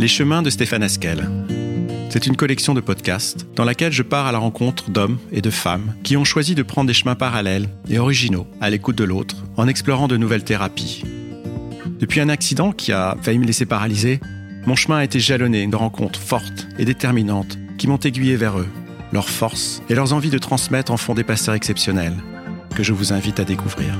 Les chemins de Stéphane Askel. C'est une collection de podcasts dans laquelle je pars à la rencontre d'hommes et de femmes qui ont choisi de prendre des chemins parallèles et originaux à l'écoute de l'autre en explorant de nouvelles thérapies. Depuis un accident qui a failli me laisser paralysé, mon chemin a été jalonné de rencontres fortes et déterminantes qui m'ont aiguillé vers eux, leurs forces et leurs envies de transmettre en font des passeurs exceptionnels que je vous invite à découvrir.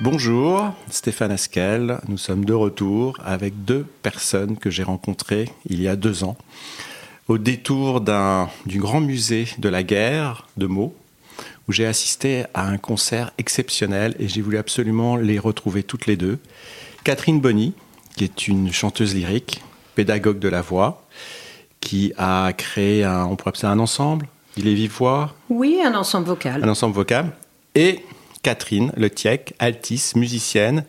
Bonjour, Stéphane Askel. Nous sommes de retour avec deux personnes que j'ai rencontrées il y a deux ans au détour du grand musée de la guerre de Meaux où j'ai assisté à un concert exceptionnel et j'ai voulu absolument les retrouver toutes les deux. Catherine Bonny, qui est une chanteuse lyrique, pédagogue de la voix, qui a créé un, on pourrait appeler ça un ensemble, il est vive voix Oui, un ensemble vocal. Un ensemble vocal. Et Catherine Letiec, altiste, musicienne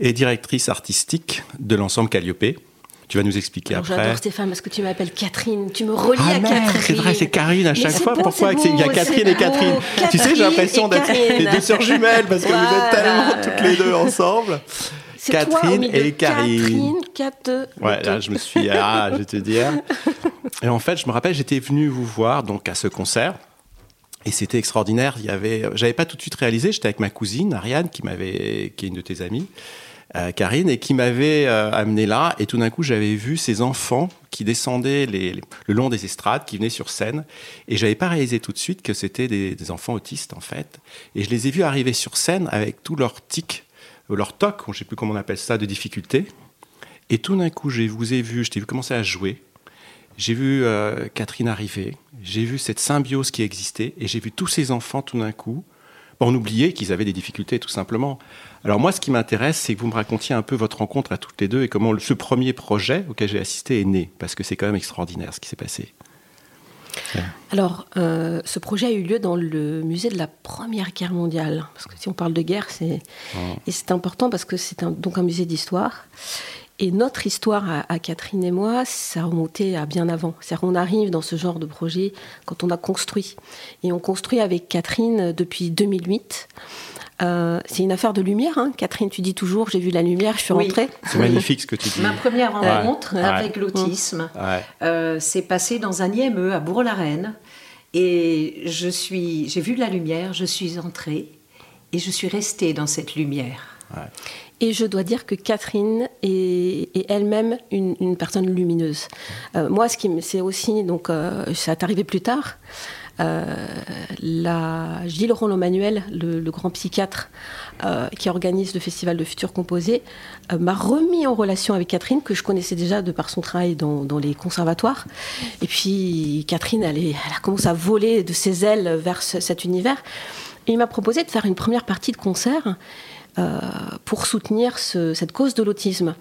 et directrice artistique de l'ensemble Calliope. Tu vas nous expliquer après. J'adore Stéphane parce que tu m'appelles Catherine. Tu me relis ah à Catherine. C'est vrai, c'est Karine à chaque fois. Pourquoi il y a Catherine et Catherine Tu sais, j'ai l'impression d'être les deux sœurs jumelles parce que vous êtes tellement toutes les deux ensemble. Catherine et Karine. Catherine, Ouais, là, je me suis. Ah, je vais te dire. Et en fait, je me rappelle, j'étais venu vous voir donc à ce concert. Et c'était extraordinaire. Il y j'avais pas tout de suite réalisé. J'étais avec ma cousine Ariane, qui m'avait, qui est une de tes amies, euh, Karine, et qui m'avait euh, amené là. Et tout d'un coup, j'avais vu ces enfants qui descendaient le long des estrades, qui venaient sur scène. Et j'avais pas réalisé tout de suite que c'était des, enfants autistes en fait. Et je les ai vus arriver sur scène avec tous leurs tics, leurs tocs, je sais plus comment on appelle ça, de difficulté. Et tout d'un coup, je vous ai vu, je t'ai vu commencer à jouer. J'ai vu euh, Catherine arriver, j'ai vu cette symbiose qui existait, et j'ai vu tous ces enfants tout d'un coup, on oubliait qu'ils avaient des difficultés tout simplement. Alors moi, ce qui m'intéresse, c'est que vous me racontiez un peu votre rencontre à toutes les deux et comment ce premier projet auquel j'ai assisté est né, parce que c'est quand même extraordinaire ce qui s'est passé. Alors, euh, ce projet a eu lieu dans le musée de la Première Guerre mondiale. Parce que si on parle de guerre, c'est oh. et c'est important parce que c'est donc un musée d'histoire. Et notre histoire à, Catherine et moi, ça remontait à bien avant. C'est-à-dire qu'on arrive dans ce genre de projet quand on a construit. Et on construit avec Catherine depuis 2008. Euh, c'est une affaire de lumière. Hein. Catherine, tu dis toujours, j'ai vu la lumière, je suis rentrée. C'est magnifique ce que tu dis. Ma première rencontre avec l'autisme euh, s'est passée dans un IME à Bourg-la-Reine. Et je suis, j'ai vu la lumière, je suis entrée et je suis restée dans cette lumière. Et je dois dire que Catherine est, elle-même une, personne lumineuse. Euh, moi, ce qui c'est aussi donc euh, ça est arrivé plus tard. Euh, Gilles Roland Manuel, le, grand psychiatre qui organise le festival de futurs composés, m'a remis en relation avec Catherine, que je connaissais déjà de par son travail dans, les conservatoires. Et puis Catherine, elle, elle, a commencé à voler de ses ailes vers cet univers. Il m'a proposé de faire une première partie de concert. Euh, pour soutenir cette cause de l'autisme.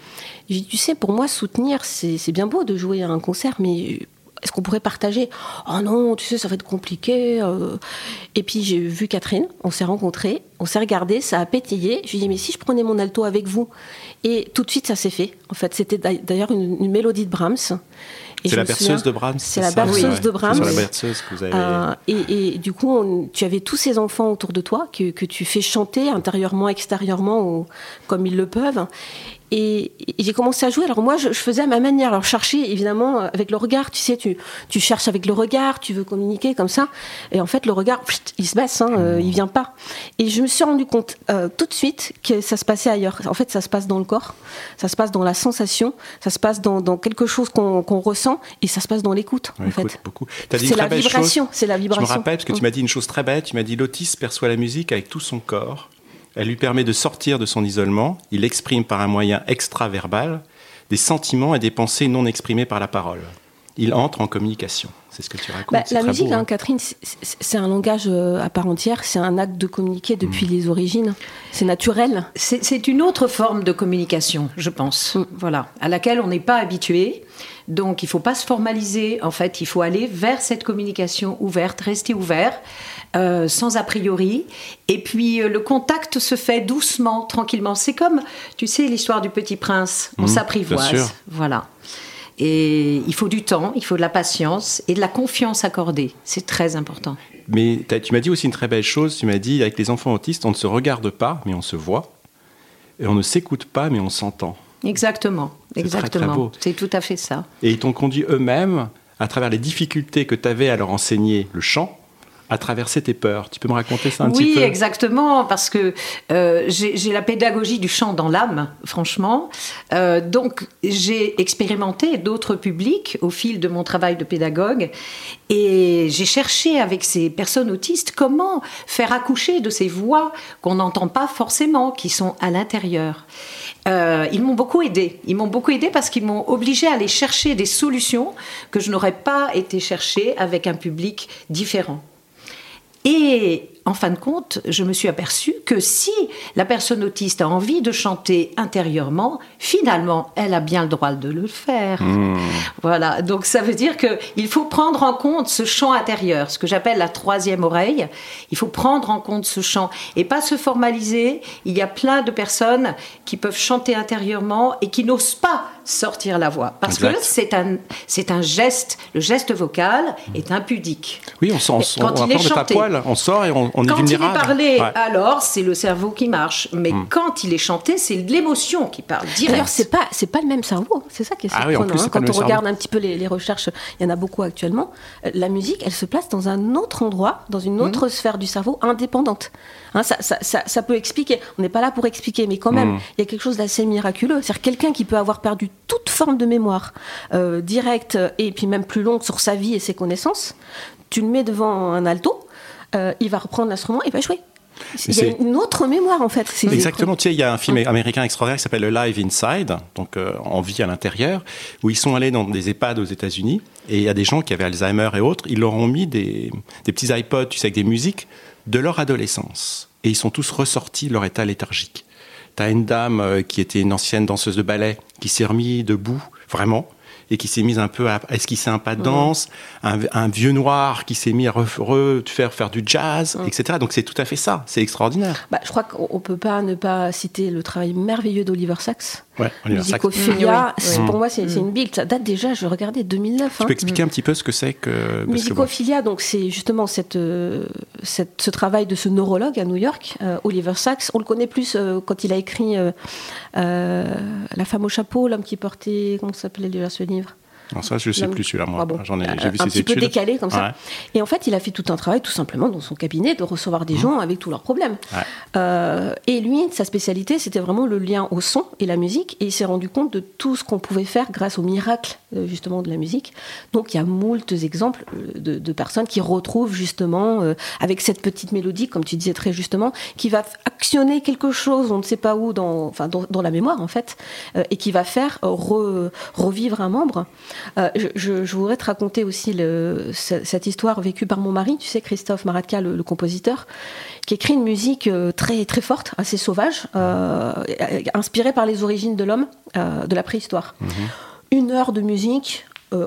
Tu sais, pour moi, soutenir, c'est bien beau de jouer à un concert, mais est-ce qu'on pourrait partager? Oh non, tu sais, ça va être compliqué. Euh. Et puis j'ai vu Catherine, on s'est rencontrés, on s'est regardé, ça a pétillé. Je lui ai dit, mais si je prenais mon alto avec vous Et tout de suite, ça s'est fait. En fait, c'était d'ailleurs une, mélodie de Brahms. C'est la berceuse de Brahms. C'est la berceuse de Brahms. C'est la berceuse que vous avez. Euh, et, du coup, tu avais tous ces enfants autour de toi que, que tu fais chanter intérieurement, extérieurement, ou, comme ils le peuvent. Et, j'ai commencé à jouer. Alors moi, je, faisais à ma manière. Alors chercher, évidemment, avec le regard. Tu sais, tu, tu cherches avec le regard, tu veux communiquer comme ça. Et en fait, le regard, il se baisse, hein, euh, il vient pas. Et je me suis rendu compte euh, tout de suite que ça se passait ailleurs. En fait, ça se passe dans le corps, ça se passe dans la sensation, ça se passe dans, dans quelque chose qu'on ressent, et ça se passe dans l'écoute. en fait, beaucoup. C'est la vibration. C'est la vibration. Je me rappelle parce que tu m'as dit une chose très bête. Tu m'as dit l'autiste perçoit la musique avec tout son corps. Elle lui permet de sortir de son isolement. Il exprime par un moyen extraverbal des sentiments et des pensées non exprimées par la parole. Il entre en communication. C'est ce que tu racontes. Bah, la musique, hein, hein, Catherine, c'est un langage euh, à part entière. C'est un acte de communiquer depuis mm. les origines. C'est naturel. C'est une autre forme de communication, je pense. Mm. Voilà, à laquelle on n'est pas habitué. Donc, il ne faut pas se formaliser. En fait, il faut aller vers cette communication ouverte, rester ouvert. Euh, sans a priori. Et puis euh, le contact se fait doucement, tranquillement. C'est comme, tu sais, l'histoire du petit prince. On mmh, s'apprivoise. Voilà. Et il faut du temps, il faut de la patience et de la confiance accordée. C'est très important. Mais tu m'as dit aussi une très belle chose. Tu m'as dit, avec les enfants autistes, on ne se regarde pas, mais on se voit. Et on ne s'écoute pas, mais on s'entend. Exactement, exactement. C'est tout à fait ça. Et ils t'ont conduit eux-mêmes à travers les difficultés que tu avais à leur enseigner le chant à traverser tes peurs. Tu peux me raconter ça un petit peu? Oui, exactement, parce que euh, j'ai la pédagogie du chant dans l'âme, franchement. Euh, donc, j'ai expérimenté d'autres publics au fil de mon travail de pédagogue et j'ai cherché avec ces personnes autistes comment faire accoucher de ces voix qu'on n'entend pas forcément, qui sont à l'intérieur. Euh, ils m'ont beaucoup aidé. Ils m'ont beaucoup aidé parce qu'ils m'ont obligé à aller chercher des solutions que je n'aurais pas été chercher avec un public différent. Et en fin de compte, je me suis aperçue que si la personne autiste a envie de chanter intérieurement, finalement, elle a bien le droit de le faire. Hmm. Voilà, donc ça veut dire qu'il faut prendre en compte ce chant intérieur, ce que j'appelle la troisième oreille. Il faut prendre en compte ce chant et pas se formaliser. Il y a plein de personnes qui peuvent chanter intérieurement et qui n'osent pas sortir la voix. Parce que c'est un, c'est un geste, le geste vocal est impudique. Oui, on, sent, on, quand on, il est chanté, poil, on sort et on, on quand est il est parlé, alors c'est le cerveau qui marche. Mais hmm. quand il est chanté, c'est l'émotion qui parle direct. D'ailleurs, c'est pas, c'est pas le même cerveau. C'est ça qui est surprenant. Ah oui, hein. Quand on regarde un petit peu les, recherches, il y en a beaucoup actuellement. Euh, la musique, elle se place dans un autre endroit, dans une autre hmm. sphère du cerveau indépendante. Hein, ça, ça, ça, ça, peut expliquer. On n'est pas là pour expliquer, mais quand même, hmm. il y a quelque chose d'assez miraculeux. C'est-à-dire quelqu'un qui peut avoir perdu toute forme de mémoire euh, directe et puis même plus longue sur sa vie et ses connaissances. Tu le mets devant un alto, euh, il va reprendre l'instrument et va jouer. Il y a une autre mémoire en fait. Exactement. Tu sais, il y a un film américain extraordinaire qui s'appelle Live Inside, donc euh, en vie à l'intérieur, où ils sont allés dans des EHPAD aux États-Unis et il y a des gens qui avaient Alzheimer et autres. Ils leur ont mis des, des petits iPods, tu sais, avec des musiques de leur adolescence et ils sont tous ressortis de leur état léthargique. T'as une dame euh, qui était une ancienne danseuse de ballet qui s'est remise debout, vraiment, et qui s'est mise un peu à esquisser un pas de danse, un, vieux noir qui s'est mis à faire, faire du jazz, etc. Donc c'est tout à fait ça, c'est extraordinaire. Bah, je crois qu'on peut pas ne pas citer le travail merveilleux d'Oliver Sacks. Ouais, Musicophilia, pour moi c'est une bille, ça date déjà, je regardais 2009. Tu peux hein. expliquer un petit peu ce que c'est que... Musicophilia, donc c'est justement cette, euh, cette, ce travail de ce neurologue à New York, euh, Oliver Sacks. On le connaît plus euh, quand il a écrit La femme au chapeau, l'homme qui portait, comment s'appelait déjà ce livre? Ça, je ne sais plus celui-là, moi. Ah J'en ai, j'ai vu un petit peu décalé comme ça. Et en fait, il a fait tout un travail, tout simplement, dans son cabinet, de recevoir des mmh. gens avec tous leurs problèmes. Euh, et lui, sa spécialité, c'était vraiment le lien au son et la musique. Et il s'est rendu compte de tout ce qu'on pouvait faire grâce au miracle, euh, justement, de la musique. Donc, il y a moult exemples euh, de, personnes qui retrouvent, justement, avec cette petite mélodie, comme tu disais très justement, qui va actionner quelque chose, on ne sait pas où, dans, enfin, dans, la mémoire, en fait, et qui va faire revivre un membre. Euh, je, voudrais te raconter aussi cette histoire vécue par mon mari, tu sais, Christophe Maratka, le, compositeur, qui écrit une musique euh, très, très forte, assez sauvage, euh, inspirée par les origines de l'homme, de la préhistoire. Mhm. Une heure de musique,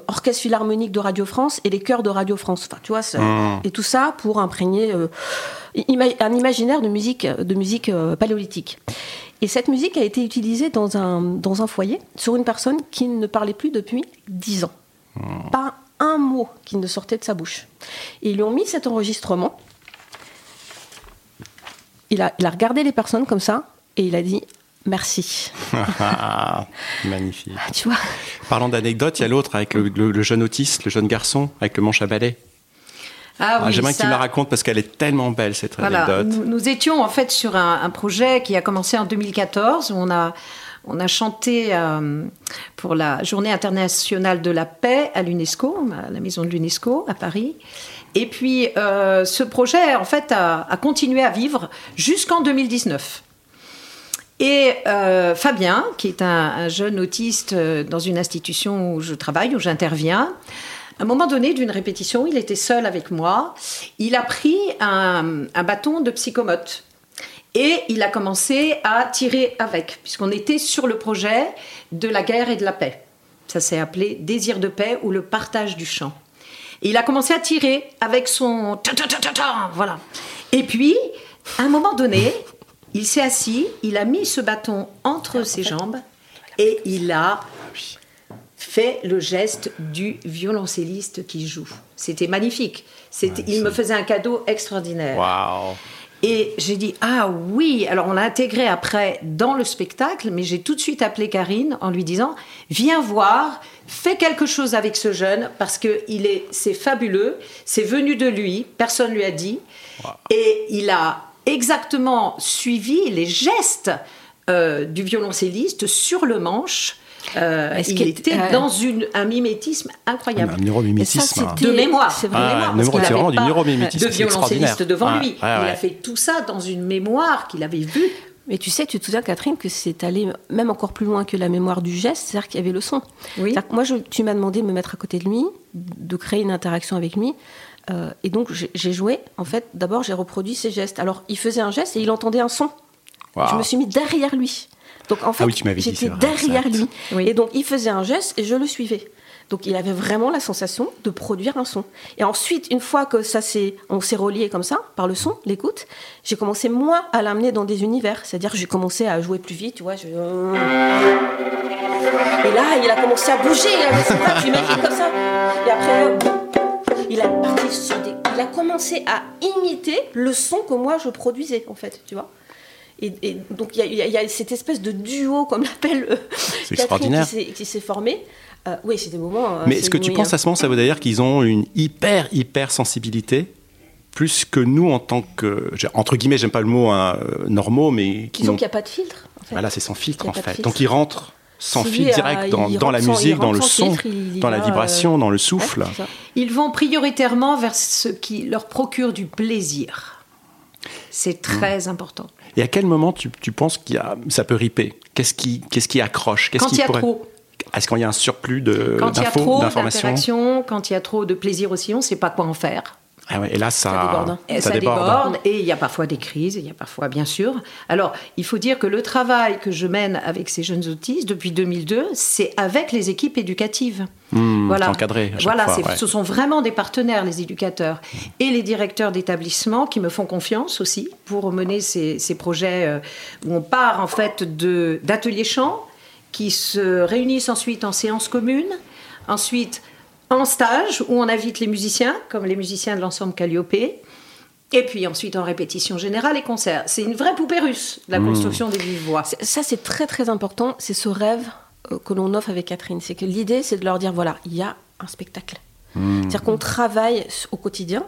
orchestre philharmonique de Radio France et les chœurs de Radio France. Enfin, tu vois, mhm. et tout ça pour imprégner un imaginaire de musique, de musique paléolithique. Et cette musique a été utilisée dans un, dans un foyer sur une personne qui ne parlait plus depuis dix ans. Hmm. Pas un mot qui ne sortait de sa bouche. Et ils lui ont mis cet enregistrement. Il a, il a regardé les personnes comme ça et il a dit Merci. Magnifique. Tu vois Parlant d'anecdotes, il y a l'autre avec le, le, jeune autiste, le jeune garçon, avec le manche à balai. Ah, ah J'aimerais que tu me la racontes parce qu'elle est tellement belle cette anecdote. Nous, étions en fait sur un, projet qui a commencé en 2014 où on a on a chanté euh, pour la Journée internationale de la paix à l'UNESCO, à la maison de l'UNESCO à Paris. Et puis euh, ce projet en fait a, continué à vivre jusqu'en 2019. Et euh, Fabien, qui est un, un, jeune autiste dans une institution où je travaille, où j'interviens, à un moment donné d'une répétition, il était seul avec moi. Il a pris un, bâton de psychomote. Et il a commencé à tirer avec, puisqu'on était sur le projet de la guerre et de la paix. Ça s'est appelé Désir de paix ou le partage du chant. Et il a commencé à tirer avec son... Voilà. Et puis, à un moment donné, il s'est assis, il a mis ce bâton entre ses jambes et il a fait le geste du violoncelliste qui joue. C'était magnifique. il me faisait un cadeau extraordinaire. Et j'ai dit, ah oui, alors on l'a intégré après dans le spectacle, mais j'ai tout de suite appelé Karine en lui disant, viens voir, fais quelque chose avec ce jeune, parce que il est, c'est fabuleux, c'est venu de lui, personne lui a dit, et il a exactement suivi les gestes euh, du violoncelliste sur le manche. Euh, il était dans une, un mimétisme incroyable. Un neuromimétisme. Ça, de mémoire. C'est ah, vraiment du neuromimétisme. De violoncelliste devant lui. il a fait tout ça dans une mémoire qu'il avait vue. Mais tu sais, tu te souviens, Catherine, que c'est allé même encore plus loin que la mémoire du geste, c'est-à-dire qu'il y avait le son. Oui. moi, je, tu m'as demandé de me mettre à côté de lui, de créer une interaction avec lui. Euh, et donc, j'ai joué. En fait, d'abord, j'ai reproduit ses gestes. Alors, il faisait un geste et il entendait un son. Je me suis mis derrière lui. Donc en fait, ah j'étais derrière lui. Et donc il faisait un geste et je le suivais. Donc il avait vraiment la sensation de produire un son. Et ensuite, une fois que ça s'est, on s'est relié comme ça par le son, l'écoute, j'ai commencé moi à l'amener dans des univers. C'est-à-dire que j'ai commencé à jouer plus vite, tu vois. Et là, il a commencé à bouger. tu imagines comme ça. Et après, il a il a commencé à imiter le son que moi je produisais en fait, tu vois. Et, donc il y, a cette espèce de duo, comme l'appelle euh, qui s'est formé. Euh, oui, c'est des moments. Euh, Mais est-ce que tu penses à ce moment, ça veut dire qu'ils ont une hyper, hyper sensibilité plus que nous en tant que. Entre guillemets, j'aime pas le mot hein, normaux, mais. Qui Disons qu'il n'y a pas de filtre. En fait. Voilà, c'est sans filtre en fait. Donc ils rentrent sans filtre direct dans, la musique, dans le son, dans la vibration, dans le souffle. ils vont prioritairement vers ce qui leur procure du plaisir. C'est très important. Et à quel moment tu, penses qu'il a, ça peut riper? Qu'est-ce qui, qu'est-ce qui accroche? Quand il y a trop. Est-ce qu'il y a un surplus de Quand il y a trop d'interactions, quand il y a trop de plaisir aussi, on ne sait pas quoi en faire. Ah et là, ça, ça, déborde. Et il y a parfois des crises, il y a parfois, bien sûr. Alors, il faut dire que le travail que je mène avec ces jeunes autistes depuis 2002, c'est avec les équipes éducatives. Mmh, voilà, encadré voilà ce sont vraiment des partenaires, les éducateurs et les directeurs d'établissement qui me font confiance aussi pour mener ces, ces projets euh, où on part en fait d'ateliers chants qui se réunissent ensuite en séance commune, ensuite en stage où on invite les musiciens, comme les musiciens de l'ensemble Calliope, et puis ensuite en répétition générale et concert. C'est une vraie poupée russe, la mmh. construction des vives voix. Ça, c'est très très important. C'est ce rêve euh, que l'on offre avec Catherine. C'est que l'idée, c'est de leur dire voilà, il y a un spectacle. Mmh. C'est-à-dire qu'on travaille au quotidien,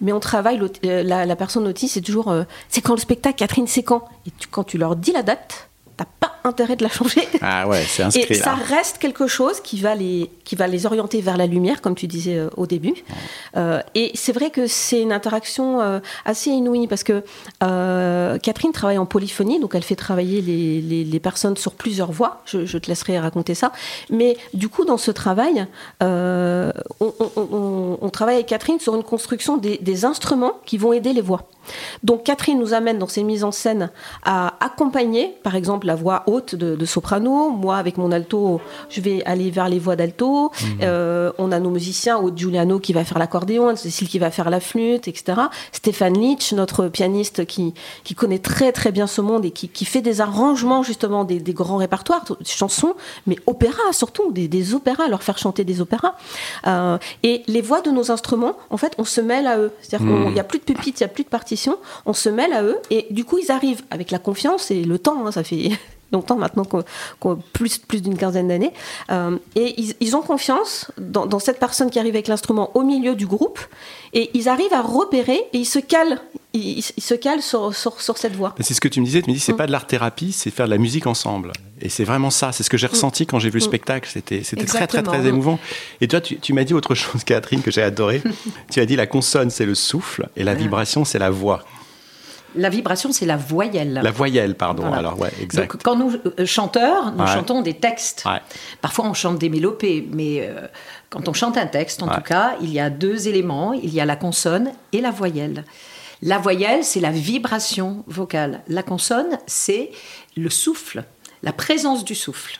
mais on travaille, euh, la, personne autiste, c'est toujours euh, c'est quand le spectacle, Catherine, c'est quand? Et quand tu leur dis la date, t'as pas intérêt de la changer. Ah ouais, c'est inscrit. Et ça reste quelque chose qui va les qui va les orienter vers la lumière, comme tu disais euh, au début. Euh, et c'est vrai que c'est une interaction euh, assez inouïe parce que Catherine travaille en polyphonie, donc elle fait travailler les, les, personnes sur plusieurs voix. Je, te laisserai raconter ça. Mais du coup, dans ce travail, on, on, travaille avec Catherine sur une construction des, des instruments qui vont aider les voix. Donc Catherine nous amène dans ses mises en scène à accompagner, par exemple, la voix haute de, soprano. Moi, avec mon alto, je vais aller vers les voix d'alto. Mhm. Euh, on a nos musiciens, Aude Giuliano qui va faire l'accordéon, Cécile qui va faire la flûte, etc. Stéphane Litch, notre pianiste qui, qui connaît très très bien ce monde et qui, qui fait des arrangements justement des, des grands répertoires, chansons, mais opéras surtout, des, des, opéras, leur faire chanter des opéras. Euh, et les voix de nos instruments, en fait, on se mêle à eux. C'est-à-dire qu'il mhm. n'y a plus de pupitre, il n'y a plus de partition on se mêle à eux et du coup ils arrivent avec la confiance et le temps, hein, ça fait longtemps maintenant, plus, plus d'une quinzaine d'années, euh, et ils, ont confiance dans, cette personne qui arrive avec l'instrument au milieu du groupe, et ils arrivent à repérer et ils se calent, ils, se calent sur, sur, cette voix. C'est ce que tu me disais, tu me dis c'est mm. pas de l'art thérapie, c'est faire de la musique ensemble. Et c'est vraiment ça, c'est ce que j'ai mm. ressenti quand j'ai vu le mm. spectacle, c'était très très très émouvant. Et toi, tu, tu m'as dit autre chose, Catherine, que j'ai adoré. tu as dit la consonne c'est le souffle et la vibration c'est la voix. La vibration, c'est la voyelle. La voyelle, pardon. Alors, ouais, exact. Donc, quand nous, euh, chanteurs, nous chantons des textes. Parfois, on chante des mélopées, mais euh, quand on chante un texte, en tout cas, il y a deux éléments. Il y a la consonne et la voyelle. La voyelle, c'est la vibration vocale. La consonne, c'est le souffle, la présence du souffle.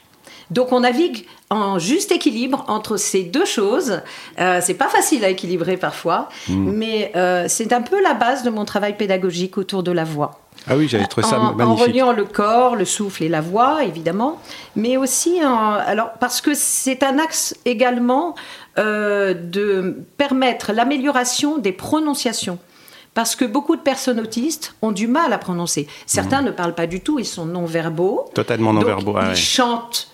Donc on navigue en juste équilibre entre ces deux choses. Euh, c'est pas facile à équilibrer parfois, mm. mais euh, c'est un peu la base de mon travail pédagogique autour de la voix. Ah oui, j'avais trouvé ça magnifique. En reliant le corps, le souffle et la voix, évidemment, mais aussi alors parce que c'est un axe également euh, de permettre l'amélioration des prononciations parce que beaucoup de personnes autistes ont du mal à prononcer. Certains mmh. ne parlent pas du tout, ils sont non-verbaux. Totalement non-verbaux. Ils chantent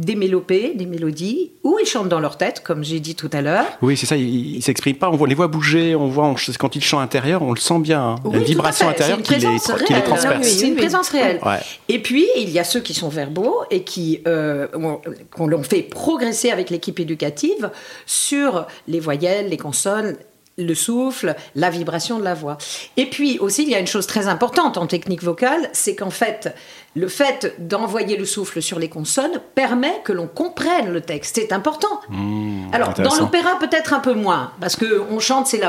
des mélopées, des mélodies, ou ils chantent dans leur tête, comme j'ai dit tout à l'heure. Oui, c'est ça, ils ne s'expriment pas, on voit, les voit bouger, on voit, quand ils chantent intérieur, on le sent bien. Hein. il y a une vibration intérieure qui les, qui les, transperce. c'est une présence réelle. Et puis, il y a ceux qui sont verbaux et qui, euh, qu'on l'on fait progresser avec l'équipe éducative sur les voyelles, les consonnes, le souffle, la vibration de la voix. Et puis aussi, il y a une chose très importante en technique vocale, c'est qu'en fait, le fait d'envoyer le souffle sur les consonnes permet que l'on comprenne le texte. C'est important. Mmh, Alors, dans l'opéra, peut-être un peu moins, parce qu'on chante, c'est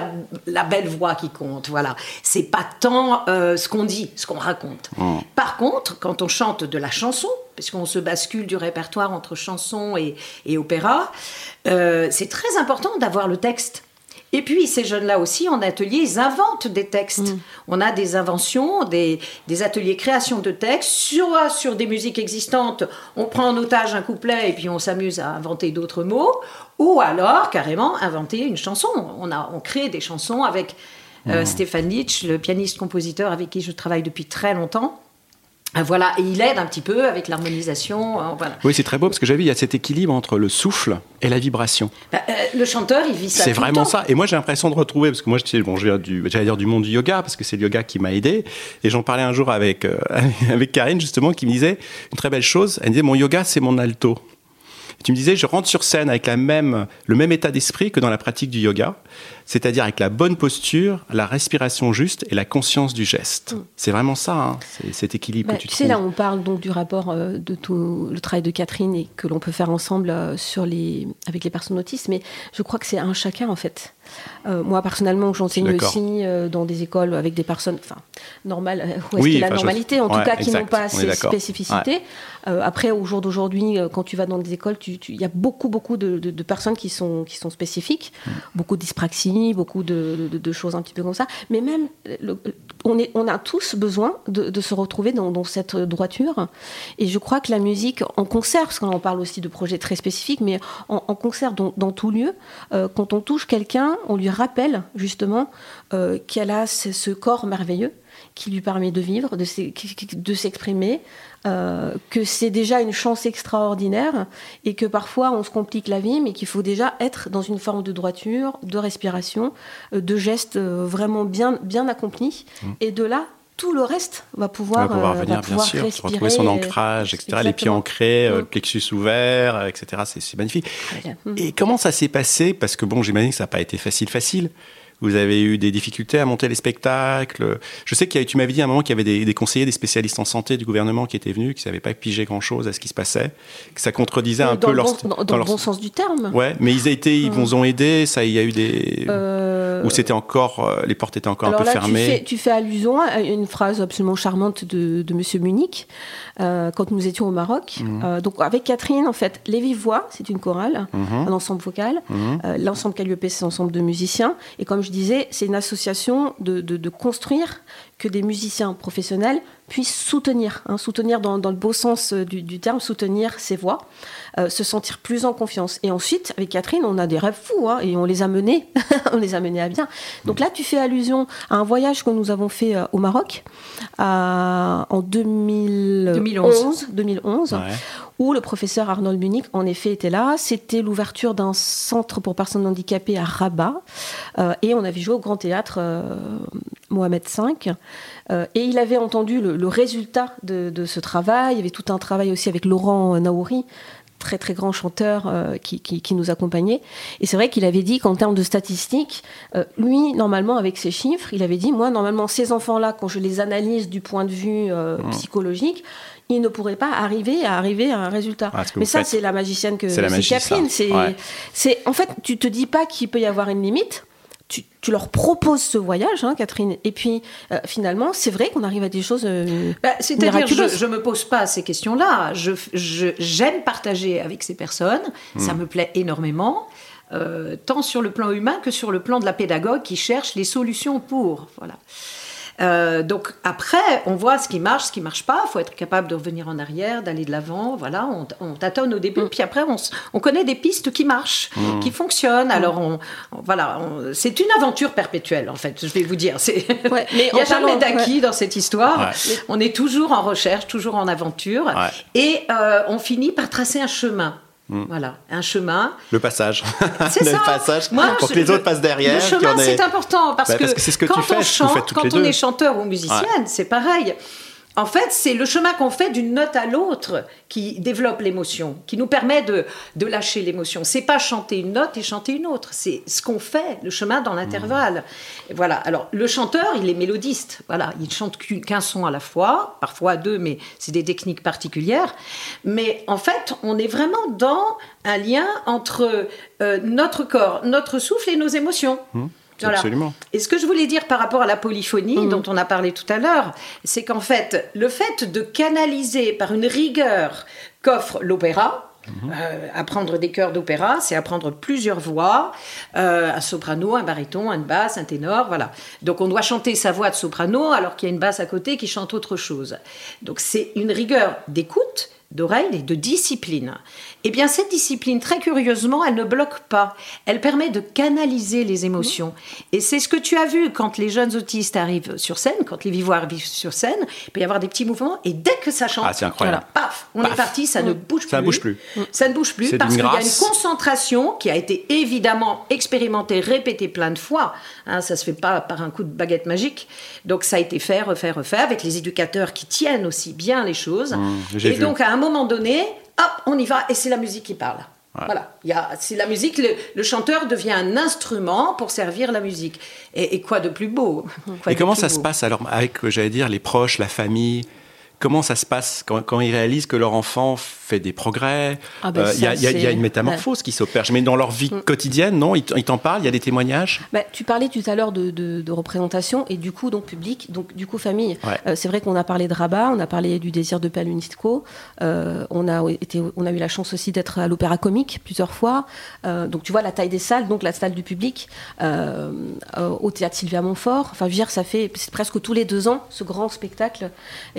la, belle voix qui compte. Voilà. C'est pas tant euh, ce qu'on dit, ce qu'on raconte. Mmh. Par contre, quand on chante de la chanson, puisqu'on se bascule du répertoire entre chanson et, opéra, euh, c'est très important d'avoir le texte. Et puis, ces jeunes-là aussi, en atelier, ils inventent des textes. Mm. On a des inventions, des, ateliers création de textes, sur, sur des musiques existantes. On prend en otage un couplet et puis on s'amuse à inventer d'autres mots. Ou alors, carrément, inventer une chanson. On, a, on crée des chansons avec euh, mm. Stéphane Nietzsche, le pianiste-compositeur avec qui je travaille depuis très longtemps. Ah, voilà, et il aide un petit peu avec l'harmonisation. Euh, oui, c'est très beau parce que j'avais, il y a cet équilibre entre le souffle et la vibration. Bah, euh, le chanteur, il vit ça. C'est vraiment ça. Et moi, j'ai l'impression de retrouver, parce que moi, je, bon, je viens du, j'allais dire du monde du yoga, parce que c'est le yoga qui m'a aidé. Et j'en parlais un jour avec, euh, avec Karine, justement, qui me disait une très belle chose. Elle me disait, mon yoga, c'est mon alto. tu me disais, je rentre sur scène avec la même, le même état d'esprit que dans la pratique du yoga c'est-à-dire avec la bonne posture, la respiration juste et la conscience du geste. Mm. C'est vraiment ça, hein, cet équilibre bah, que tu, tu sais, là, on parle donc du rapport euh, de tout le travail de Catherine et que l'on peut faire ensemble euh, sur les, avec les personnes autistes, mais je crois que c'est un chacun en fait. Euh, moi, personnellement, j'enseigne aussi dans des écoles avec des personnes enfin, normales, où est-ce la normalité, en tout cas, qui n'ont pas ces spécificités. après, au jour d'aujourd'hui, quand tu vas dans des écoles, il y a beaucoup, beaucoup de, de, personnes qui sont, qui sont spécifiques, mm. beaucoup de dyspraxie, beaucoup de, choses un petit peu comme ça. Mais même, on, a tous besoin de, se retrouver dans, cette droiture. Et je crois que la musique, en concert, parce qu'on parle aussi de projets très spécifiques, mais en, concert dans, tout lieu, euh, quand on touche quelqu'un, on lui rappelle justement euh, qu'elle a ce corps merveilleux qui lui permet de vivre, de s'exprimer, euh, que c'est déjà une chance extraordinaire et que parfois on se complique la vie, mais qu'il faut déjà être dans une forme de droiture, de respiration, euh, de gestes euh, vraiment bien, bien accomplis. Mmh. Et de là, tout le reste va pouvoir, va pouvoir venir, bien sûr, retrouver son ancrage, etc. Les pieds ancrés, le mmh. plexus ouvert, etc. C'est magnifique. Mmh. Et comment ça s'est passé? Parce que bon, j'imagine que ça n'a pas été facile, facile. Vous avez eu des difficultés à monter les spectacles. Je sais y tu m'avais dit à un moment qu'il y avait des, conseillers, des spécialistes en santé du gouvernement qui étaient venus, qui ne savaient pas pigé grand-chose à ce qui se passait, que ça contredisait un peu leur... dans, le bon sens du terme. Ouais, mais ils, été, ils vous ont aidé, ça, il y a eu des... Euh... Ou c'était encore... Euh, les portes étaient encore un peu fermées. Tu fais, tu fais, allusion à une phrase absolument charmante de, de Monsieur Munich, euh, quand nous étions au Maroc. Mhm. Euh, donc avec Catherine, en fait, Les Vives Voix, c'est une chorale, mhm. un ensemble vocal. Mhm. L'ensemble Calliope, c'est un ensemble de musiciens. Et comme je disais, c'est une association de, de, construire que des musiciens professionnels puissent soutenir, hein, soutenir dans, dans, le beau sens euh, du, terme, soutenir ses voix, euh, se sentir plus en confiance. Et ensuite, avec Catherine, on a des rêves fous hein, et on les a menés, on les a menés à bien. Donc là, tu fais allusion à un voyage que nous avons fait euh, au Maroc en 2011, 2011, où le professeur Arnold Munich, en effet, était là. C'était l'ouverture d'un centre pour personnes handicapées à Rabat et on avait joué au Grand Théâtre Mohamed V. Euh, et il avait entendu le, résultat de, ce travail. Il y avait tout un travail aussi avec Laurent Naouri, très très grand chanteur euh, qui, nous accompagnait. Et c'est vrai qu'il avait dit qu'en termes de statistiques, euh, lui, normalement, avec ses chiffres, il avait dit, moi, normalement, ces enfants-là, quand je les analyse du point de vue mmh. psychologique, ils ne pourraient pas arriver à arriver à un résultat. Ah, Mais ça, c'est la magicienne que c'est Catherine. C'est, en fait, tu te dis pas qu'il peut y avoir une limite tu, leur proposes ce voyage, hein, Catherine, et puis euh, finalement, c'est vrai qu'on arrive à des choses. Euh, bah, C'est-à-dire, je ne me pose pas ces questions-là. J'aime je, partager avec ces personnes, ça hmm. me plaît énormément. Euh, tant sur le plan humain que sur le plan de la pédagogue qui cherche les solutions pour. Voilà. Euh, donc après, on voit ce qui marche, ce qui marche pas. Il faut être capable de revenir en arrière, d'aller de l'avant. Voilà, on, tâtonne au début, mm. puis après, on, connaît des pistes qui marchent, mm. qui fonctionnent. Mm. Alors on, voilà, c'est une aventure perpétuelle en fait. Je vais vous dire, c'est il n'y a jamais d'acquis dans cette histoire. On est toujours en recherche, toujours en aventure, et euh, on finit par tracer un chemin. Mm. Voilà, un chemin. Le passage. C'est ça. Le passage pour que les autres passent derrière. Le chemin, c'est important parce, bah, que, ce que quand on chante, quand on est chanteur ou musicienne, c'est pareil. En fait, c'est le chemin qu'on fait d'une note à l'autre qui développe l'émotion, qui nous permet de, de lâcher l'émotion. C'est pas chanter une note et chanter une autre, c'est ce qu'on fait, le chemin dans l'intervalle. Voilà. Alors, le chanteur, il est mélodiste. Voilà, il chante qu'un son à la fois, parfois deux, mais c'est des techniques particulières. Mais en fait, on est vraiment dans un lien entre euh, notre corps, notre souffle et nos émotions. Mmh. Absolument. Et ce que je voulais dire par rapport à la polyphonie mhm. dont on a parlé tout à l'heure, c'est qu'en fait, le fait de canaliser par une rigueur qu'offre l'opéra, mhm. euh, apprendre des chœurs d'opéra, c'est apprendre plusieurs voix, euh, un soprano, un baryton, une basse, un ténor, voilà. Donc on doit chanter sa voix de soprano alors qu'il y a une basse à côté qui chante autre chose. Donc c'est une rigueur d'écoute, d'oreille et de discipline. Eh bien, cette discipline, très curieusement, elle ne bloque pas. Elle permet de canaliser les émotions. Et c'est ce que tu as vu quand les jeunes autistes arrivent sur scène, quand les vivoires arrivent sur scène, il peut y avoir des petits mouvements, et dès que ça chante, ah, incroyable. paf, on est parti, ça ne bouge ça plus. Bouge plus. Ça ne bouge plus parce qu'il y a une concentration qui a été évidemment expérimentée, répétée plein de fois. Hein, ça se fait pas par un coup de baguette magique. Donc ça a été fait, refait, refait, avec les éducateurs qui tiennent aussi bien les choses. Mmh, et donc à un moment donné, hop, on y va, et c'est la musique qui parle. Voilà, c'est la musique, le, chanteur devient un instrument pour servir la musique. Et, quoi de plus beau? Et comment ça se passe alors avec, j'allais dire, les proches, la famille? Comment ça se passe quand, ils réalisent que leur enfant fait des progrès ah ben euh, Il y, a une métamorphose qui s'opère. Mais dans leur vie mm. quotidienne, non Ils t'en parlent Il y a des témoignages? Bah, Tu parlais tout à l'heure de, représentation et du coup, donc public, donc du coup famille. Euh, c'est vrai qu'on a parlé de Rabat, on a parlé du désir de Palunisco. Euh, on, a été, on a eu la chance aussi d'être à l'Opéra Comique plusieurs fois. donc tu vois la taille des salles, donc la salle du public, au théâtre Sylvia Montfort. Enfin, je veux dire, ça fait presque tous les deux ans ce grand spectacle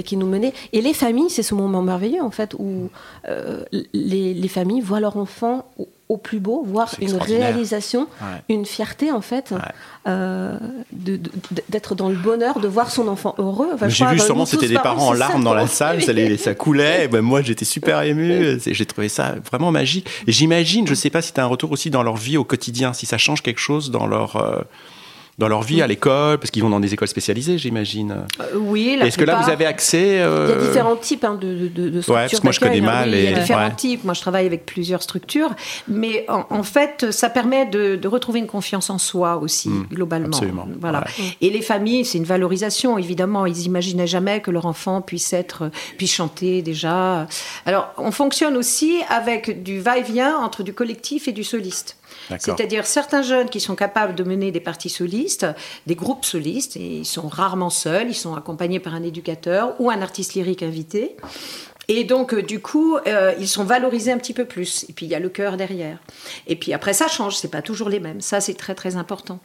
qui nous menait. Et les familles, c'est ce moment merveilleux, en fait, où euh, les, familles voient leur enfant au, plus beau, voir une réalisation, une fierté, en fait, euh, d'être dans le bonheur, de voir son enfant heureux. J'ai vu sûrement, c'était des parents en larmes dans la salle, ça, ça coulait. Ben, moi, j'étais super ému. J'ai trouvé ça vraiment magique. J'imagine, je ne sais pas si tu as un retour aussi dans leur vie au quotidien, si ça change quelque chose dans leur. Euh, dans leur vie à l'école, parce qu'ils vont dans des écoles spécialisées, j'imagine. Euh, oui, Est-ce que là, vous avez accès euh, Il y a différents types hein, de, de, de, structures. Ouais, parce que moi, je connais mal. Il y a différents types. Moi, je travaille avec plusieurs structures. Mais en, fait, ça permet de, retrouver une confiance en soi aussi, hmm, globalement. Absolument. Voilà. Et les familles, c'est une valorisation, évidemment. Ils n'imaginaient jamais que leur enfant puisse, être, puisse chanter déjà. Alors, on fonctionne aussi avec du va-et-vient entre du collectif et du soliste. C'est-à-dire certains jeunes qui sont capables de mener des parties solistes, des groupes solistes, et ils sont rarement seuls, ils sont accompagnés par un éducateur ou un artiste lyrique invité. Et donc, euh, du coup, euh, ils sont valorisés un petit peu plus. Et puis, il y a le cœur derrière. Et puis, après, ça change, c'est pas toujours les mêmes. Ça, c'est très, très important.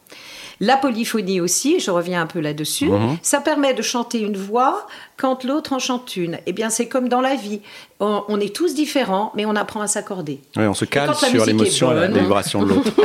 La polyphonie aussi, je reviens un peu là-dessus, mhm. ça permet de chanter une voix quand l'autre en chante une. Eh bien, c'est comme dans la vie. On, est tous différents, mais on apprend à s'accorder. Oui, on se cale sur l'émotion et la vibration de l'autre.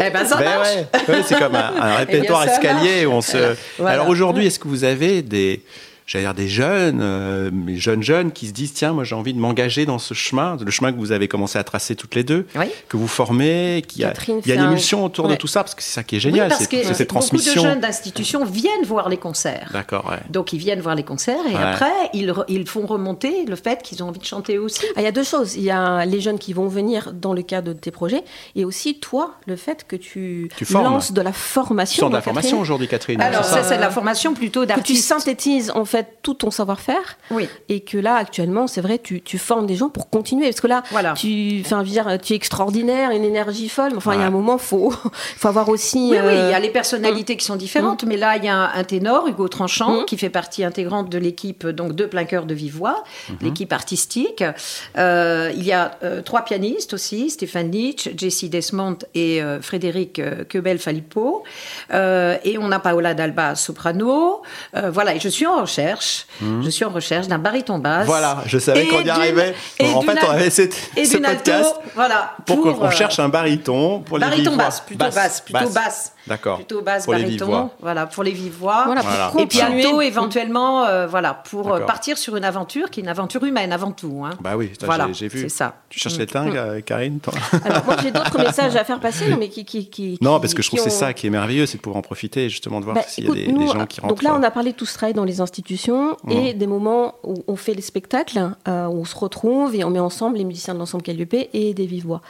Eh ben, ça ben marche. c'est comme un, un eh répétoire escalier où on se. Alors aujourd'hui, est-ce que vous avez des j'allais dire des jeunes, euh, jeunes jeunes qui se disent tiens moi j'ai envie de m'engager dans ce chemin, le chemin que vous avez commencé à tracer toutes les deux, que vous formez, qui a, il y a une émulsion autour de tout ça parce que c'est ça qui est génial, c'est cette transmission. Beaucoup de jeunes d'institutions viennent voir les concerts. D'accord. Ouais. Donc ils viennent voir les concerts et après ils, ils font remonter le fait qu'ils ont envie de chanter aussi. Ah, il y a deux choses, il y a les jeunes qui vont venir dans le cadre de tes projets et aussi toi le fait que tu, tu lances de la formation. Tu de la formation aujourd'hui Catherine. Alors ça, c'est de la formation plutôt d'artiste. Que tu synthétises en fait fait tout ton savoir-faire. Oui. Et que là, actuellement, c'est vrai, tu, tu, formes des gens pour continuer. Parce que là, voilà. tu, enfin, tu es extraordinaire, une énergie folle. Mais enfin, il y a un moment, faut, faut avoir aussi. Oui, oui, il y a les personnalités hum. qui sont différentes. Hum. Mais là, il y a un, ténor, Hugo Tranchant, hum. qui fait partie intégrante de l'équipe donc de plein cœur de Vive Voix, l'équipe artistique. Euh, il y a euh, trois pianistes aussi, Stéphane Nietzsche, Jessie Desmond et euh, Frédéric Quebel-Falipo. et on a Paola Dalba, soprano. voilà, et je suis en recherche. Je suis en recherche d'un baryton basse. Voilà, je savais qu'on y arrivait. en fait, on avait cette, ce podcast voilà, pour, qu'on cherche un baryton pour les Baryton basse, plutôt basse, plutôt basse. D'accord. Plutôt basse, pour baryton. Voilà, pour les vives voix. Voilà, Et puis bientôt, éventuellement, euh, voilà, pour euh, partir sur une aventure qui est une aventure humaine avant tout. Hein. Bah oui, voilà, j'ai vu. C'est ça. Tu cherches les tingues, mm. Karine Alors, moi, j'ai d'autres messages à faire passer, mais qui. qui, qui non, parce que je trouve que c'est ça qui est merveilleux, c'est de pouvoir en profiter, justement, de voir bah, s'il y a des, gens qui rentrent. Donc là, on a parlé de tout ce travail dans les institutions mm. et des moments où on fait les spectacles, euh, où on se retrouve et on met ensemble les musiciens de l'ensemble Calliope et des vives voix.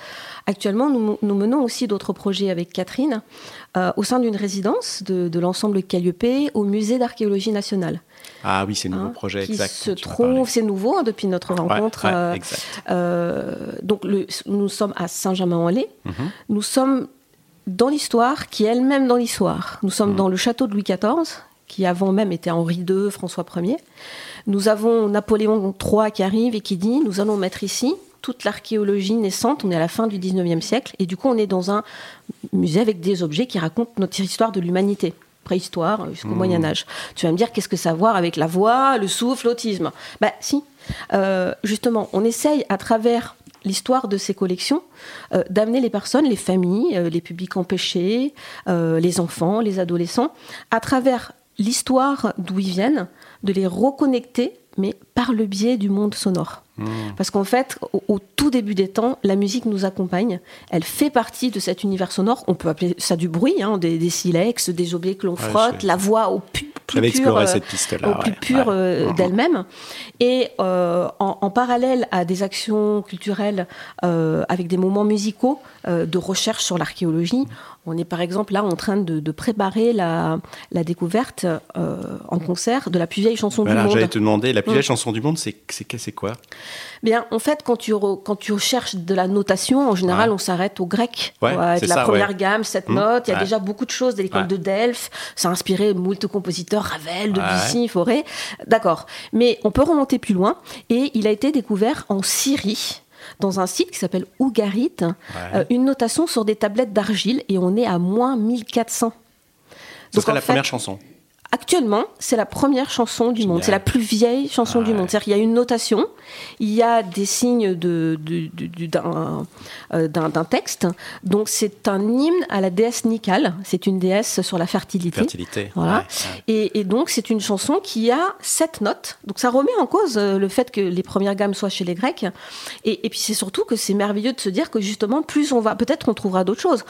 Actuellement, nous, nous menons aussi d'autres projets avec Catherine. Euh, au sein d'une résidence de, l'ensemble Calliope au musée d'archéologie nationale. Ah oui, c'est nouveau hein, projet, qui se trouve, c'est nouveau hein, depuis notre rencontre. Euh, euh, donc nous sommes à Saint-Germain-en-Laye. Mhm. Nous sommes dans l'histoire qui est elle-même dans l'histoire. Nous sommes mhm. dans le château de Louis XIV, qui avant même était Henri II, François Ier. Nous avons Napoléon III qui arrive et qui dit nous allons mettre ici toute l'archéologie naissante. On est à la fin du 19e siècle et du coup on est dans un musée avec des objets qui racontent notre histoire de l'humanité préhistoire jusqu'au mmh. Moyen Âge. Tu vas me dire qu'est-ce que ça a à voir avec la voix, le souffle, l'autisme? Bah si, euh, justement, on essaye à travers l'histoire de ces collections euh, d'amener les personnes, les familles, euh, les publics empêchés, les enfants, les adolescents, à travers l'histoire d'où ils viennent, de les reconnecter, mais par le biais du monde sonore. Hmm. Parce qu'en fait, au, tout début des temps, la musique nous accompagne. Elle fait partie de cet univers sonore. On peut appeler ça du bruit, hein, des, silex, des objets que l'on frotte, la voix au plus pur, euh, cette au plus pur euh, d'elle-même. Et euh, en, parallèle à des actions culturelles avec des moments musicaux de recherche sur l'archéologie, on est par exemple là en train de, préparer la, découverte en concert de la plus vieille chanson du monde. J'allais te demander, la plus vieille mm. chanson du monde, c'est quoi? Bien, en fait, quand tu, quand tu recherches de la notation, en général, on s'arrête au grec. la première gamme, cette mmh. note. Il y a déjà beaucoup de choses de l'école de Delphes. Ça a inspiré moult compositeurs, Ravel, Debussy, Fauré. D'accord. Mais on peut remonter plus loin. Et il a été découvert en Syrie dans un site qui s'appelle Ougarit, euh, une notation sur des tablettes d'argile et on est à moins 1400. Ce serait la première chanson. Actuellement, c'est la première chanson du monde. C'est la plus vieille chanson du monde. C'est-à-dire qu'il y a une notation, il y a des signes de, euh, d'un, texte. Donc c'est un hymne à la déesse Nicale. C'est une déesse sur la fertilité. Fertilité. Voilà. Et, donc c'est une chanson qui a sept notes. Donc ça remet en cause euh, le fait que les premières gammes soient chez les Grecs. Et, et puis c'est surtout que c'est merveilleux de se dire que justement plus on va, peut-être on trouvera d'autres choses.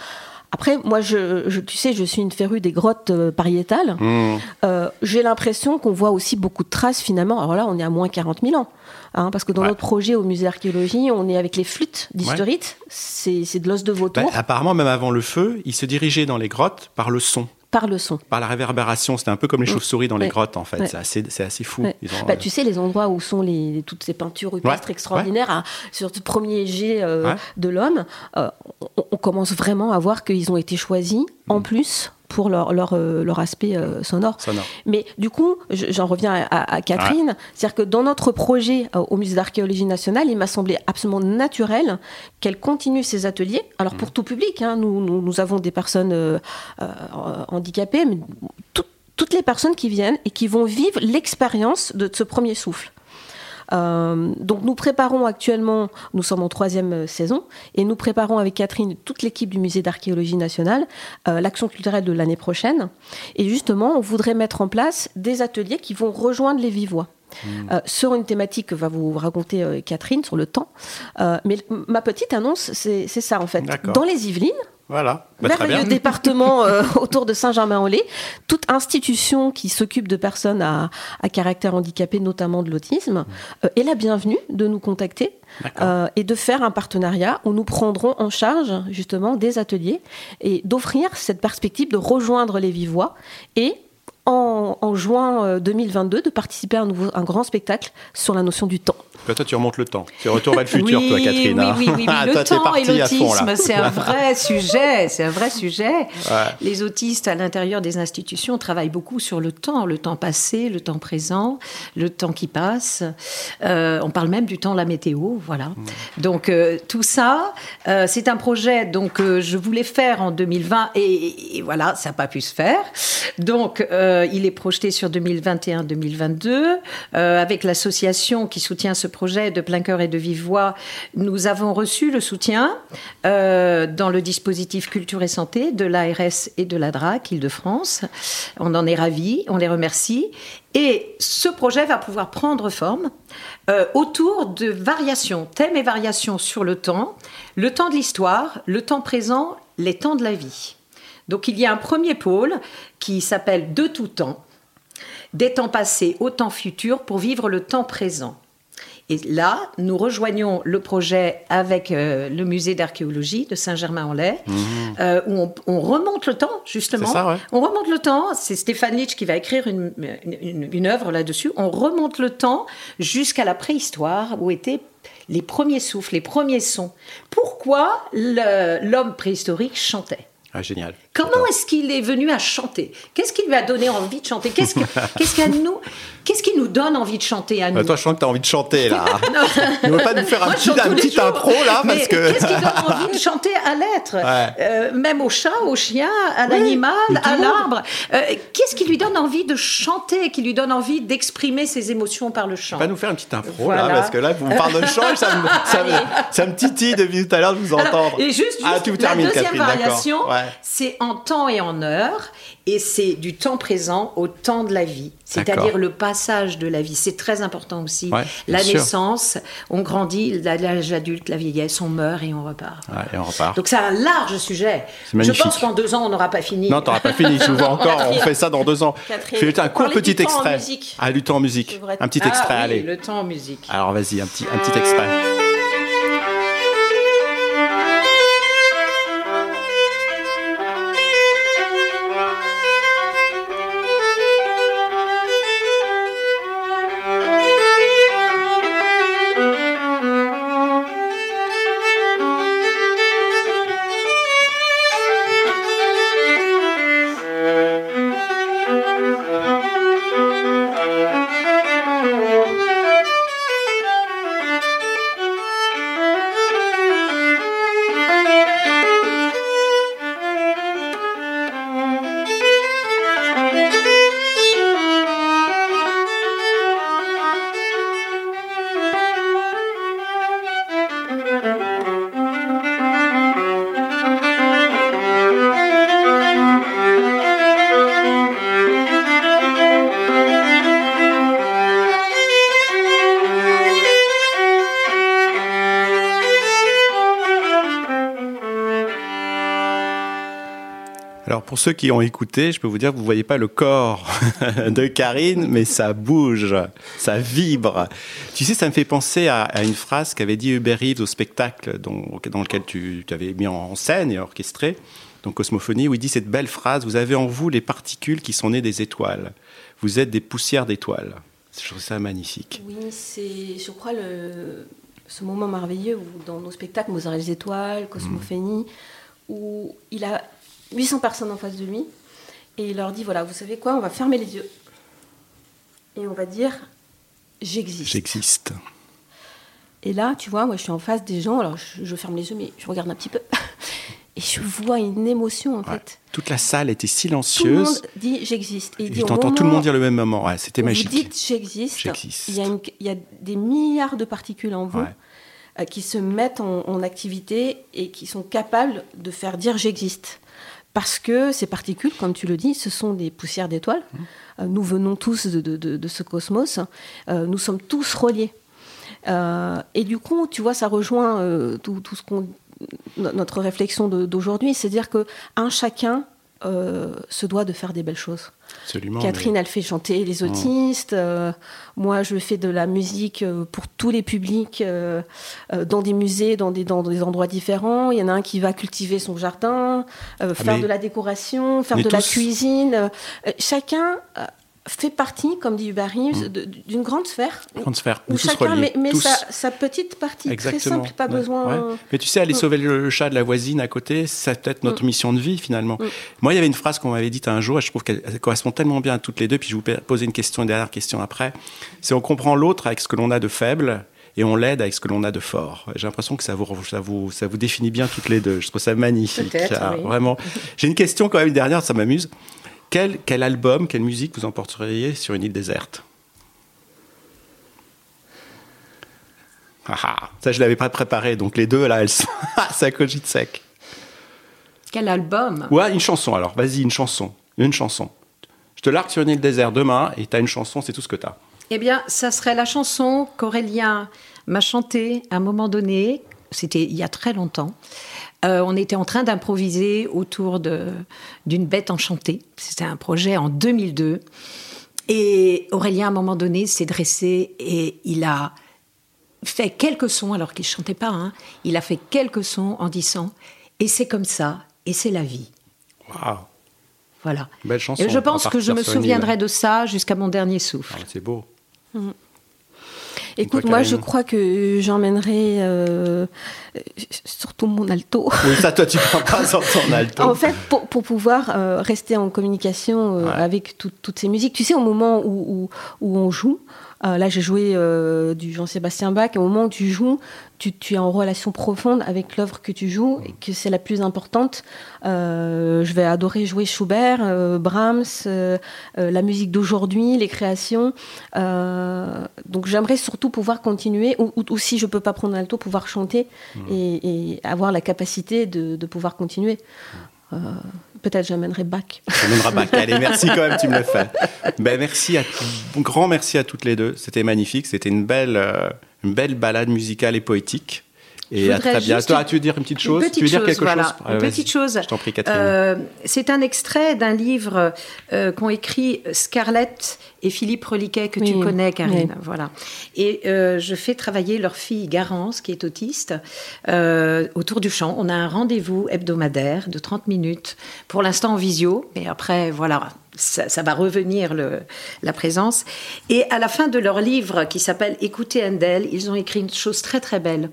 Après, moi, je, tu sais, je suis une férue des grottes euh, pariétales. Mmh. Euh, j'ai l'impression qu'on voit aussi beaucoup de traces finalement. Alors là, on est à moins 40 000 ans. Hein, parce que dans notre projet au musée d'archéologie, on est avec les flûtes d'historite. C'est de l'os de vautour. Bah, apparemment, même avant le feu, ils se dirigeaient dans les grottes par le son par le son. Par la réverbération, c'était un peu comme les mm. chauves-souris dans les grottes en fait, c'est assez, assez, fou. Bah, euh, tu sais, les endroits où sont les, toutes ces peintures rupestres extraordinaires, hein, sur le premier jet euh, de l'homme, euh, on, commence vraiment à voir qu'ils ont été choisis en mm. plus pour leur, leur, euh, leur aspect euh, sonore. Mais du coup, j'en reviens à, Catherine, c'est-à-dire que dans notre projet euh, au Musée d'archéologie nationale, il m'a semblé absolument naturel qu'elle continue ses ateliers. Alors pour mm. tout public, hein, nous, nous, avons des personnes handicapées, mais toutes les personnes qui viennent et qui vont vivre l'expérience de ce premier souffle. Euh, donc nous préparons actuellement, nous sommes en troisième euh, saison, et nous préparons avec Catherine toute l'équipe du musée d'archéologie nationale euh, l'action culturelle de l'année prochaine. Et justement, on voudrait mettre en place des ateliers qui vont rejoindre les Vivois. Mmh. sur une thématique que va vous raconter Catherine sur le temps. mais ma petite annonce, c'est ça en fait. Dans les Yvelines, voilà. Bah, Merveilleux département euh, autour de Saint-Germain-en-Laye. Toute institution qui s'occupe de personnes à, caractère handicapé, notamment de l'autisme, euh, est la bienvenue de nous contacter euh, et de faire un partenariat où nous prendrons en charge justement des ateliers et d'offrir cette perspective de rejoindre les vivois et en, juin 2022 de participer à un, nouveau, un grand spectacle sur la notion du temps. Toi, tu remontes le temps. Tu retournes vers le futur, toi, Catherine. Oui, hein. oui, oui. le temps et l'autisme, c'est un vrai sujet. C'est un vrai sujet. Les autistes, à l'intérieur des institutions, travaillent beaucoup sur le temps, le temps passé, le temps présent, le temps qui passe. Euh, on parle même du temps, la météo, voilà. Mm. Donc euh, tout ça, euh, c'est un projet donc je voulais faire en 2020 et, et voilà, ça n'a pas pu se faire. Donc il est projeté sur 2021-2022 avec l'association qui soutient ce projet de plein cœur et de vive voix. Nous avons reçu le soutien dans le dispositif culture et santé de l'ARS et de la DRAC Île-de-France. On en est ravis, on les remercie. Et ce projet va pouvoir prendre forme euh, autour de variations, thèmes et variations sur le temps, le temps de l'histoire, le temps présent, les temps de la vie. Donc il y a un premier pôle qui s'appelle De tout temps, des temps passés au temps futur pour vivre le temps présent. Et là, nous rejoignons le projet avec euh, le musée d'archéologie de Saint-Germain-en-Laye, mmh. euh, où on, remonte le temps, justement. On remonte le temps. C'est Stéphane Nietzsche qui va écrire une, une, œuvre là-dessus. On remonte le temps jusqu'à la préhistoire, où étaient les premiers souffles, les premiers sons. Pourquoi l'homme préhistorique chantait? Ah, génial. Comment est-ce qu'il est venu à chanter? Qu'est-ce qui lui a donné envie de chanter? Qu'est-ce qu'est-ce nous Qu'est-ce qui nous donne envie de chanter à bah, nous Toi, je sens que tu as envie de chanter là. tu ne veux pas nous faire un petit, un petit intro là parce que... Qu'est-ce qui donne envie de chanter à l'être? Euh, Même au chat, au chien, à l'animal, à l'arbre. Euh, qu'est-ce qui lui donne envie de chanter, qui lui donne envie d'exprimer ses émotions par le chant? Vas nous faire une petite intro là parce que là, vous me parlez de chant et ça me, ça, me, titille depuis tout à l'heure de vous entendre. et juste, ah, tu la deuxième variation, c'est en temps et en heure et c'est du temps présent au temps de la vie, c'est-à-dire le passage de la vie. C'est très important aussi. la naissance, on grandit, l'âge adulte, la vieillesse, on meurt et on repart. et on repart. Donc c'est un large sujet. Je pense qu'en deux ans, on n'aura pas fini. Non, tu n'auras pas fini. Je vous vois encore. on fait ça dans deux ans. Je vais un court petit extrait. Ah, du temps en musique. Un petit extrait, ah, allez. Le temps en musique. Alors vas-y, un petit, un petit extrait. Pour ceux qui ont écouté, je peux vous dire que vous voyez pas le corps de Karine, mais ça bouge, ça vibre. Tu sais, ça me fait penser à, une phrase qu'avait dit Hubert Reeves au spectacle dans lequel tu t'avais mis en scène et orchestré, donc Cosmophonie, où il dit cette belle phrase Vous avez en vous les particules qui sont nées des étoiles. Vous êtes des poussières d'étoiles. Je trouve ça magnifique. Oui, c'est, je crois, ce moment merveilleux dans nos spectacles, Mozart et les étoiles, Cosmophonie, où il a 800 personnes en face de lui, et il leur dit, voilà, vous savez quoi, on va fermer les yeux, et on va dire, j'existe. J'existe. Et là, tu vois, moi je suis en face des gens, alors je, ferme les yeux, mais je regarde un petit peu. Et je vois une émotion en fait. Toute la salle était silencieuse. Tout le monde dit j'existe. Et, et t'entends tout le monde dire le même moment. Ouais, c'était magique. Vous dites j'existe. Il, y a il y a des milliards de particules en vous euh, qui se mettent en, activité et qui sont capables de faire dire j'existe parce que ces particules, comme tu le dis, ce sont des poussières d'étoiles. Mmh. Euh, nous venons tous de, ce cosmos. Euh, nous sommes tous reliés. Euh, et du coup, tu vois, ça rejoint tout, ce qu'on, notre réflexion d'aujourd'hui, c'est-à-dire que un chacun euh, se doit de faire des belles choses. Absolument. Catherine, elle fait chanter les mmh. autistes. Euh, moi, je fais de la musique euh, pour tous les publics, dans des musées, dans des, dans des endroits différents. Il y en a un qui va cultiver son jardin, ah, faire de la décoration, faire de la cuisine. chacun fait partie, comme dit Hubert mm. d'une grande sphère. Grande sphère. Où, chacun met, sa, petite partie très simple, pas besoin. Mais tu sais, aller mm. sauver le, chat de la voisine à côté, c'est peut-être notre mm. mission de vie finalement. Moi, il y avait une phrase qu'on m'avait dite un jour, et je trouve qu'elle correspond tellement bien à toutes les deux. Puis je vais vous poser une question, une dernière question après. C'est on comprend l'autre avec ce que l'on a de faible et on l'aide avec ce que l'on a de fort. J'ai l'impression que ça vous, ça, vous, ça vous définit bien toutes les deux. Je trouve ça magnifique. Vraiment. J'ai une question quand même, une dernière, ça m'amuse. Quel, quel album, quelle musique vous emporteriez sur une île déserte ah, ah, ça, je ne l'avais pas préparé. Donc les deux, là, elles sont... ça cogite sec. Quel album Ouais, une chanson. Alors, vas-y, une chanson. Une chanson. Je te largue sur une île déserte demain et tu as une chanson, c'est tout ce que tu as. Eh bien, ça serait la chanson qu'Aurélien m'a chantée à un moment donné. C'était il y a très longtemps. Euh, on était en train d'improviser autour d'une bête enchantée. C'était un projet en 2002. Et Aurélien, à un moment donné, s'est dressé et il a fait quelques sons, alors qu'il ne chantait pas, hein. il a fait quelques sons en disant Et c'est comme ça, et c'est la vie. Waouh Voilà. Belle chanson. Et je pense que je me souviendrai de ça jusqu'à mon dernier souffle. Ah, c'est beau. Mmh. Écoute, moi, je crois que j'emmènerai euh, surtout mon alto. Oui, ça, toi, tu prends pas sur ton alto. en fait, pour, pour pouvoir euh, rester en communication euh, avec toutes ces musiques. Tu sais, au moment où, où, on joue, là, j'ai joué du Jean-Sébastien Bach, et au moment où tu joues, tu, es en relation profonde avec l'œuvre que tu joues et que c'est la plus importante. Euh, je vais adorer jouer Schubert, euh, Brahms, euh, la musique d'aujourd'hui, les créations. donc j'aimerais surtout pouvoir continuer, ou, si je peux pas prendre l'alto, pouvoir chanter mmh. et, avoir la capacité de, pouvoir continuer. Peut-être j'amènerai Bach. J'amènerai Bach. Allez, merci quand même, tu me le fais. Ben, merci à, grand merci à toutes les deux. C'était magnifique. C'était une belle, une belle balade musicale et poétique. Et à très bientôt. Toi, tu veux dire une petite chose Tu veux dire quelque chose Une petite chose. Je t'en prie, Catherine. Euh, c'est un extrait d'un livre euh, qu'ont écrit Scarlett et Philippe Reliquet, que tu connais, Karine. Voilà. Et euh, je fais travailler leur fille Garance, qui est autiste, autour du chant. On a un rendez-vous hebdomadaire de 30 minutes, pour l'instant en visio, mais après, voilà, ça, va revenir le, la présence. Et à la fin de leur livre qui s'appelle Écoutez Handel, ils ont écrit une chose très très belle.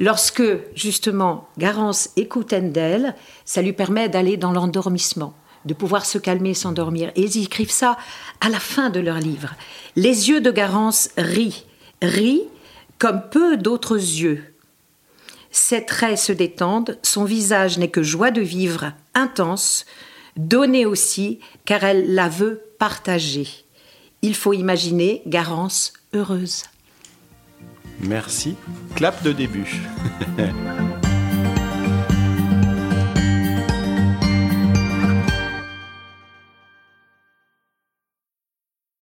Lorsque justement Garance écoute Handel, ça lui permet d'aller dans l'endormissement, de pouvoir se calmer s'endormir. Et ils écrivent ça à la fin de leur livre. Les yeux de Garance rient, rient comme peu d'autres yeux. Ses traits se détendent, son visage n'est que joie de vivre intense, Donner aussi, car elle la veut partager. Il faut imaginer Garance heureuse. Merci. Clap de début.